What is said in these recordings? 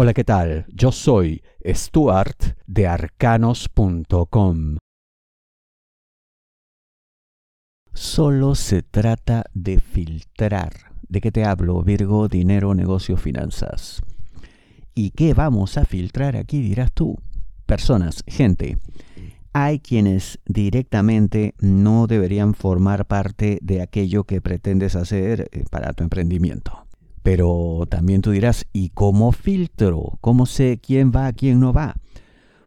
Hola, ¿qué tal? Yo soy Stuart de arcanos.com. Solo se trata de filtrar. ¿De qué te hablo? Virgo, dinero, negocio, finanzas. ¿Y qué vamos a filtrar aquí, dirás tú? Personas, gente. Hay quienes directamente no deberían formar parte de aquello que pretendes hacer eh, para tu emprendimiento. Pero también tú dirás, ¿y cómo filtro? ¿Cómo sé quién va, quién no va?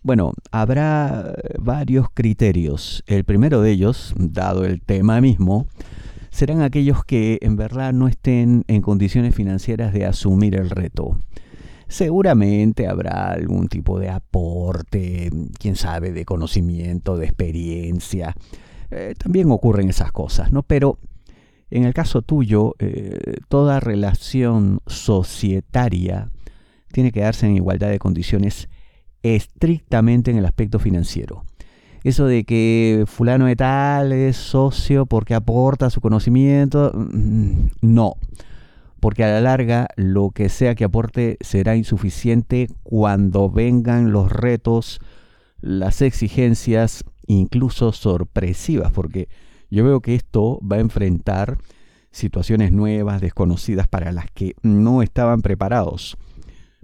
Bueno, habrá varios criterios. El primero de ellos, dado el tema mismo, serán aquellos que en verdad no estén en condiciones financieras de asumir el reto. Seguramente habrá algún tipo de aporte, quién sabe, de conocimiento, de experiencia. Eh, también ocurren esas cosas, ¿no? Pero en el caso tuyo, eh, toda relación societaria tiene que darse en igualdad de condiciones estrictamente en el aspecto financiero. Eso de que fulano de tal es socio porque aporta su conocimiento, mm, no. Porque a la larga lo que sea que aporte será insuficiente cuando vengan los retos, las exigencias, incluso sorpresivas, porque yo veo que esto va a enfrentar situaciones nuevas, desconocidas, para las que no estaban preparados,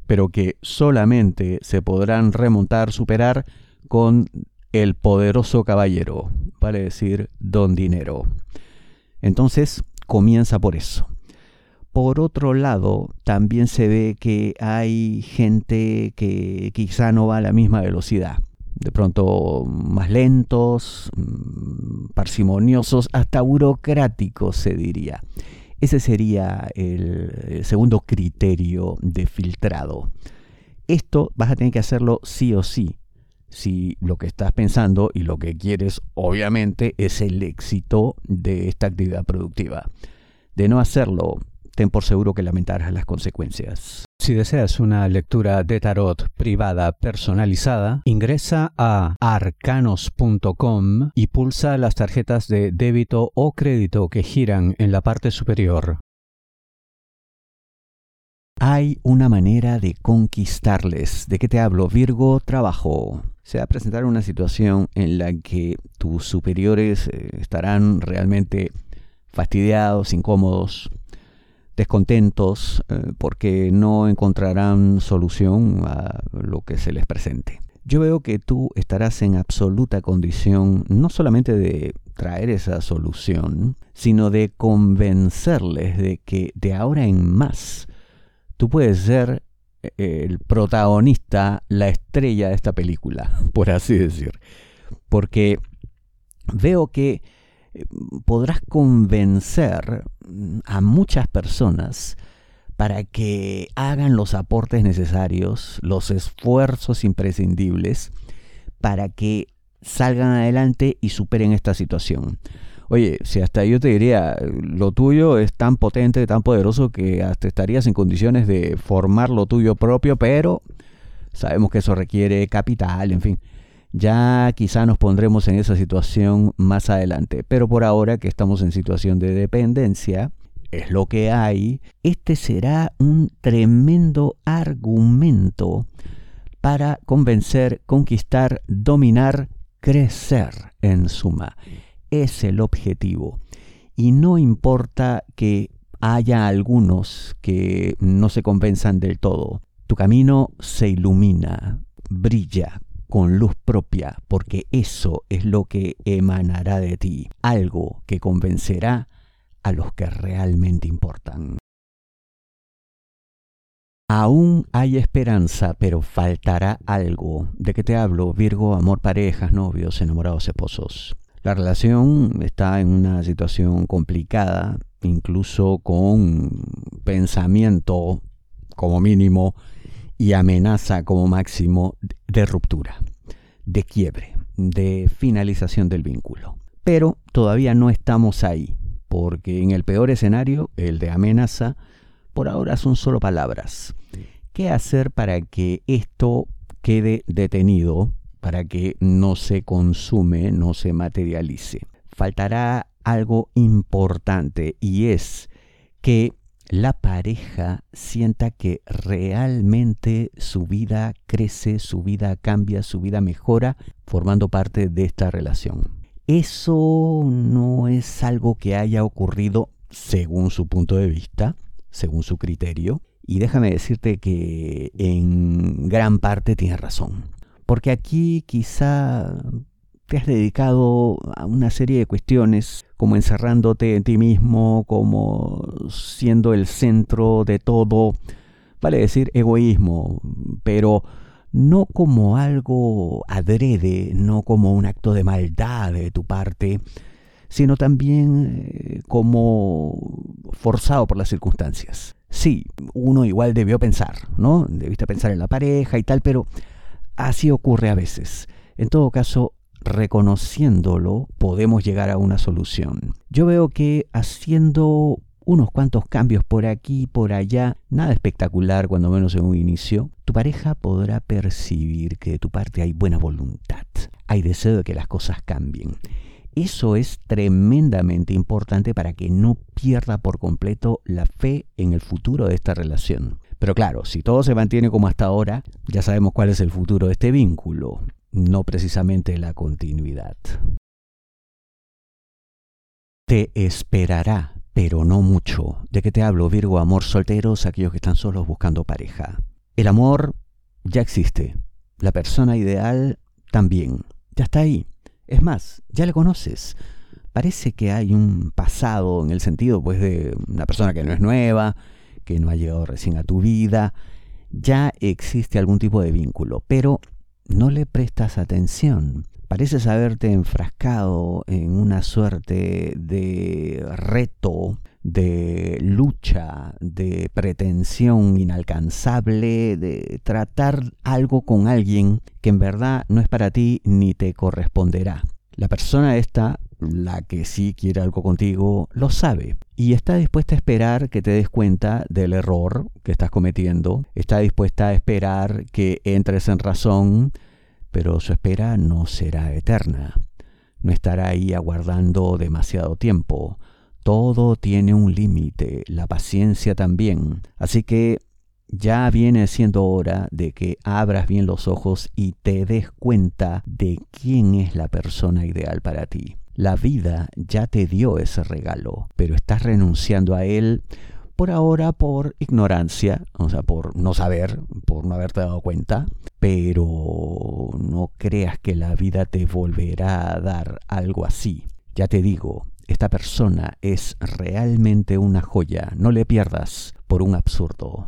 pero que solamente se podrán remontar, superar con el poderoso caballero, vale decir, don dinero. Entonces, comienza por eso. Por otro lado, también se ve que hay gente que quizá no va a la misma velocidad de pronto más lentos, mm, parsimoniosos, hasta burocráticos se diría. Ese sería el segundo criterio de filtrado. Esto vas a tener que hacerlo sí o sí. Si lo que estás pensando y lo que quieres, obviamente, es el éxito de esta actividad productiva. De no hacerlo, ten por seguro que lamentarás las consecuencias. Si deseas una lectura de tarot privada personalizada, ingresa a arcanos.com y pulsa las tarjetas de débito o crédito que giran en la parte superior. Hay una manera de conquistarles. ¿De qué te hablo? Virgo, trabajo. Se va a presentar una situación en la que tus superiores eh, estarán realmente fastidiados, incómodos, descontentos eh, porque no encontrarán solución a lo que se les presente. Yo veo que tú estarás en absoluta condición no solamente de traer esa solución, sino de convencerles de que de ahora en más tú puedes ser eh, el protagonista, la estrella de esta película, por así decir. Porque veo que podrás convencer a muchas personas para que hagan los aportes necesarios, los esfuerzos imprescindibles para que salgan adelante y superen esta situación. Oye, si hasta yo te diría, lo tuyo es tan potente, tan poderoso que hasta estarías en condiciones de formar lo tuyo propio, pero sabemos que eso requiere capital, en fin. Ya quizá nos pondremos en esa situación más adelante, pero por ahora que estamos en situación de dependencia, es lo que hay, este será un tremendo argumento para convencer, conquistar, dominar, crecer en suma. Es el objetivo. Y no importa que haya algunos que no se convenzan del todo. Tu camino se ilumina, brilla con luz propia, porque eso es lo que emanará de ti, algo que convencerá a los que realmente importan. Aún hay esperanza, pero faltará algo. ¿De qué te hablo? Virgo, amor, parejas, novios, enamorados, esposos. La relación está en una situación complicada, incluso con pensamiento como mínimo y amenaza como máximo de ruptura, de quiebre, de finalización del vínculo. Pero todavía no estamos ahí, porque en el peor escenario, el de amenaza, por ahora son solo palabras. ¿Qué hacer para que esto quede detenido, para que no se consume, no se materialice? Faltará algo importante y es que la pareja sienta que realmente su vida crece, su vida cambia, su vida mejora formando parte de esta relación. Eso no es algo que haya ocurrido según su punto de vista, según su criterio, y déjame decirte que en gran parte tiene razón. Porque aquí quizá te has dedicado a una serie de cuestiones, como encerrándote en ti mismo, como siendo el centro de todo, vale decir egoísmo, pero no como algo adrede, no como un acto de maldad de tu parte, sino también eh, como forzado por las circunstancias. Sí, uno igual debió pensar, ¿no? Debiste pensar en la pareja y tal, pero así ocurre a veces. En todo caso, reconociéndolo, podemos llegar a una solución. Yo veo que haciendo unos cuantos cambios por aquí por allá, nada espectacular cuando menos en un inicio, tu pareja podrá percibir que de tu parte hay buena voluntad, hay deseo de que las cosas cambien. Eso es tremendamente importante para que no pierda por completo la fe en el futuro de esta relación. Pero claro, si todo se mantiene como hasta ahora, ya sabemos cuál es el futuro de este vínculo, no precisamente la continuidad. Te esperará, pero no mucho. ¿De qué te hablo, Virgo? Amor solteros, aquellos que están solos buscando pareja. El amor ya existe. La persona ideal también. Ya está ahí. Es más, ya le conoces. Parece que hay un pasado en el sentido pues de una persona que no es nueva, que no ha llegado recién a tu vida. Ya existe algún tipo de vínculo, pero no le prestas atención. Pareces haberte enfrascado en una suerte de reto, de lucha, de pretensión inalcanzable, de tratar algo con alguien que en verdad no es para ti ni te corresponderá. La persona esta, la que sí quiere algo contigo, lo sabe y está dispuesta a esperar que te des cuenta del error que estás cometiendo, está dispuesta a esperar que entres en razón, pero su espera no será eterna. No estará ahí aguardando demasiado tiempo todo tiene un límite, la paciencia también. Así que ya viene siendo hora de que abras bien los ojos y te des cuenta de quién es la persona ideal para ti. La vida ya te dio ese regalo, pero estás renunciando a él por ahora por ignorancia, o sea, por no saber, por no haberte dado cuenta, pero no creas que la vida te volverá a dar algo así. Ya te digo, esta persona es realmente una joya, no le pierdas por un absurdo.